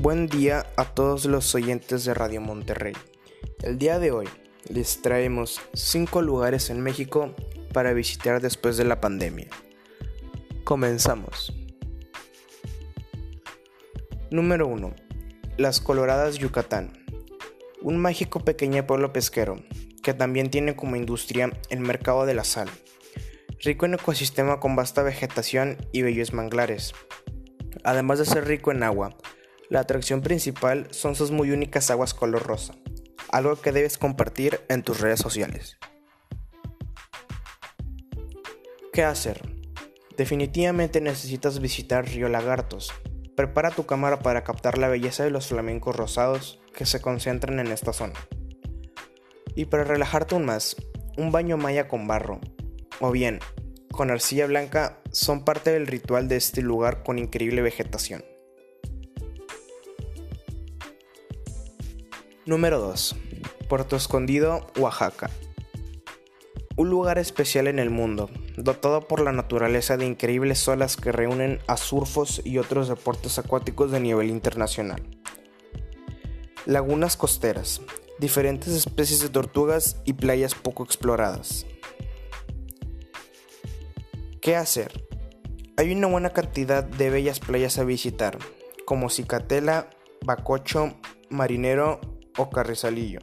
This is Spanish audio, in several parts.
Buen día a todos los oyentes de Radio Monterrey. El día de hoy les traemos 5 lugares en México para visitar después de la pandemia. Comenzamos. Número 1. Las Coloradas Yucatán. Un mágico pequeño pueblo pesquero que también tiene como industria el mercado de la sal. Rico en ecosistema con vasta vegetación y bellos manglares. Además de ser rico en agua, la atracción principal son sus muy únicas aguas color rosa, algo que debes compartir en tus redes sociales. ¿Qué hacer? Definitivamente necesitas visitar Río Lagartos. Prepara tu cámara para captar la belleza de los flamencos rosados que se concentran en esta zona. Y para relajarte aún más, un baño maya con barro, o bien con arcilla blanca, son parte del ritual de este lugar con increíble vegetación. Número 2. Puerto Escondido, Oaxaca. Un lugar especial en el mundo, dotado por la naturaleza de increíbles olas que reúnen a surfos y otros deportes acuáticos de nivel internacional. Lagunas costeras, diferentes especies de tortugas y playas poco exploradas. ¿Qué hacer? Hay una buena cantidad de bellas playas a visitar, como Cicatela, Bacocho, Marinero o Carrizalillo.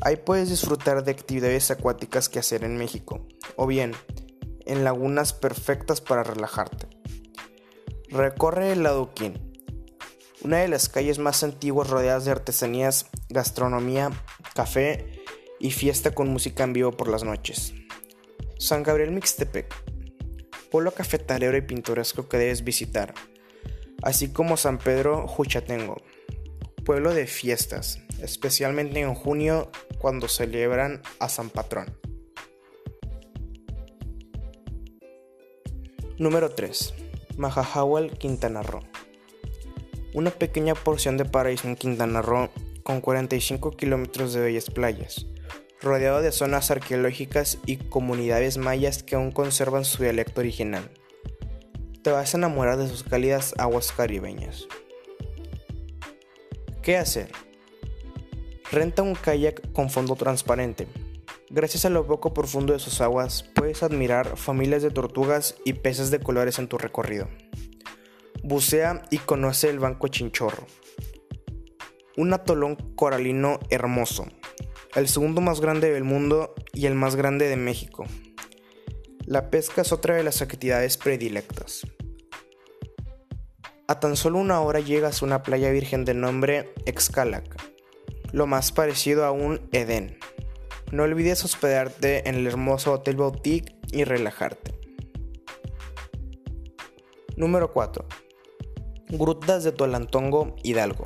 Ahí puedes disfrutar de actividades acuáticas que hacer en México, o bien en lagunas perfectas para relajarte. Recorre el Adoquín, una de las calles más antiguas rodeadas de artesanías, gastronomía, café y fiesta con música en vivo por las noches. San Gabriel Mixtepec, pueblo cafetalero y pintoresco que debes visitar, así como San Pedro Juchatengo, pueblo de fiestas, especialmente en junio cuando celebran a San Patrón. Número 3. Majajahual, Quintana Roo. Una pequeña porción de paraíso en Quintana Roo con 45 kilómetros de bellas playas, rodeado de zonas arqueológicas y comunidades mayas que aún conservan su dialecto original. Te vas a enamorar de sus cálidas aguas caribeñas. ¿Qué hacer? Renta un kayak con fondo transparente. Gracias a lo poco profundo de sus aguas, puedes admirar familias de tortugas y peces de colores en tu recorrido. Bucea y conoce el Banco Chinchorro. Un atolón coralino hermoso, el segundo más grande del mundo y el más grande de México. La pesca es otra de las actividades predilectas. A tan solo una hora llegas a una playa virgen de nombre Excalac, lo más parecido a un Edén. No olvides hospedarte en el hermoso Hotel Boutique y relajarte. Número 4. Grutas de Tolantongo, Hidalgo.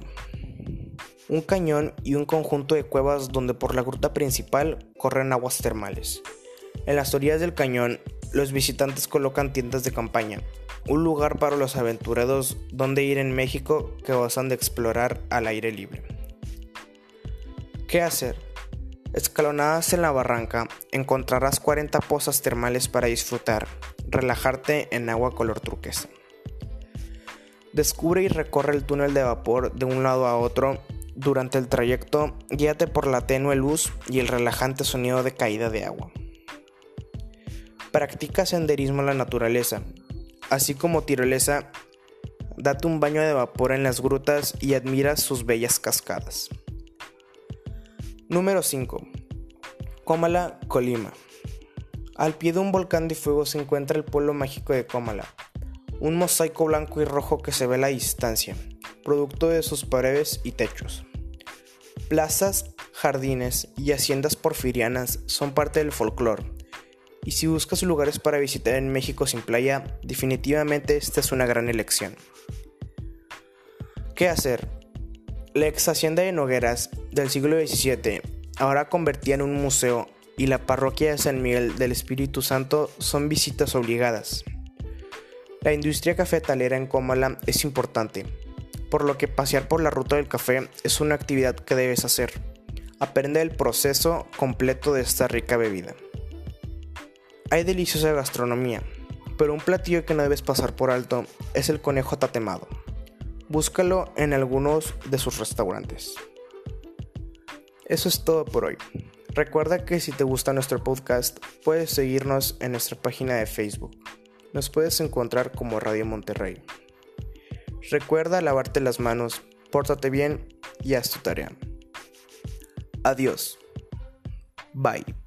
Un cañón y un conjunto de cuevas donde por la gruta principal corren aguas termales. En las orillas del cañón, los visitantes colocan tiendas de campaña, un lugar para los aventurados donde ir en México que gozan de explorar al aire libre. ¿Qué hacer? Escalonadas en la barranca, encontrarás 40 pozas termales para disfrutar, relajarte en agua color turquesa. Descubre y recorre el túnel de vapor de un lado a otro. Durante el trayecto, guíate por la tenue luz y el relajante sonido de caída de agua. Practica senderismo en la naturaleza, así como tirolesa, date un baño de vapor en las grutas y admira sus bellas cascadas. Número 5. Cómala, Colima. Al pie de un volcán de fuego se encuentra el pueblo mágico de Cómala, un mosaico blanco y rojo que se ve a la distancia, producto de sus paredes y techos. Plazas, jardines y haciendas porfirianas son parte del folclore y si buscas lugares para visitar en México sin playa, definitivamente esta es una gran elección. ¿Qué hacer? La ex hacienda de Nogueras del siglo XVII, ahora convertida en un museo, y la parroquia de San Miguel del Espíritu Santo son visitas obligadas. La industria cafetalera en Comala es importante, por lo que pasear por la ruta del café es una actividad que debes hacer. Aprende el proceso completo de esta rica bebida. Hay deliciosa gastronomía, pero un platillo que no debes pasar por alto es el conejo tatemado. Búscalo en algunos de sus restaurantes. Eso es todo por hoy. Recuerda que si te gusta nuestro podcast, puedes seguirnos en nuestra página de Facebook. Nos puedes encontrar como Radio Monterrey. Recuerda lavarte las manos, pórtate bien y haz tu tarea. Adiós. Bye.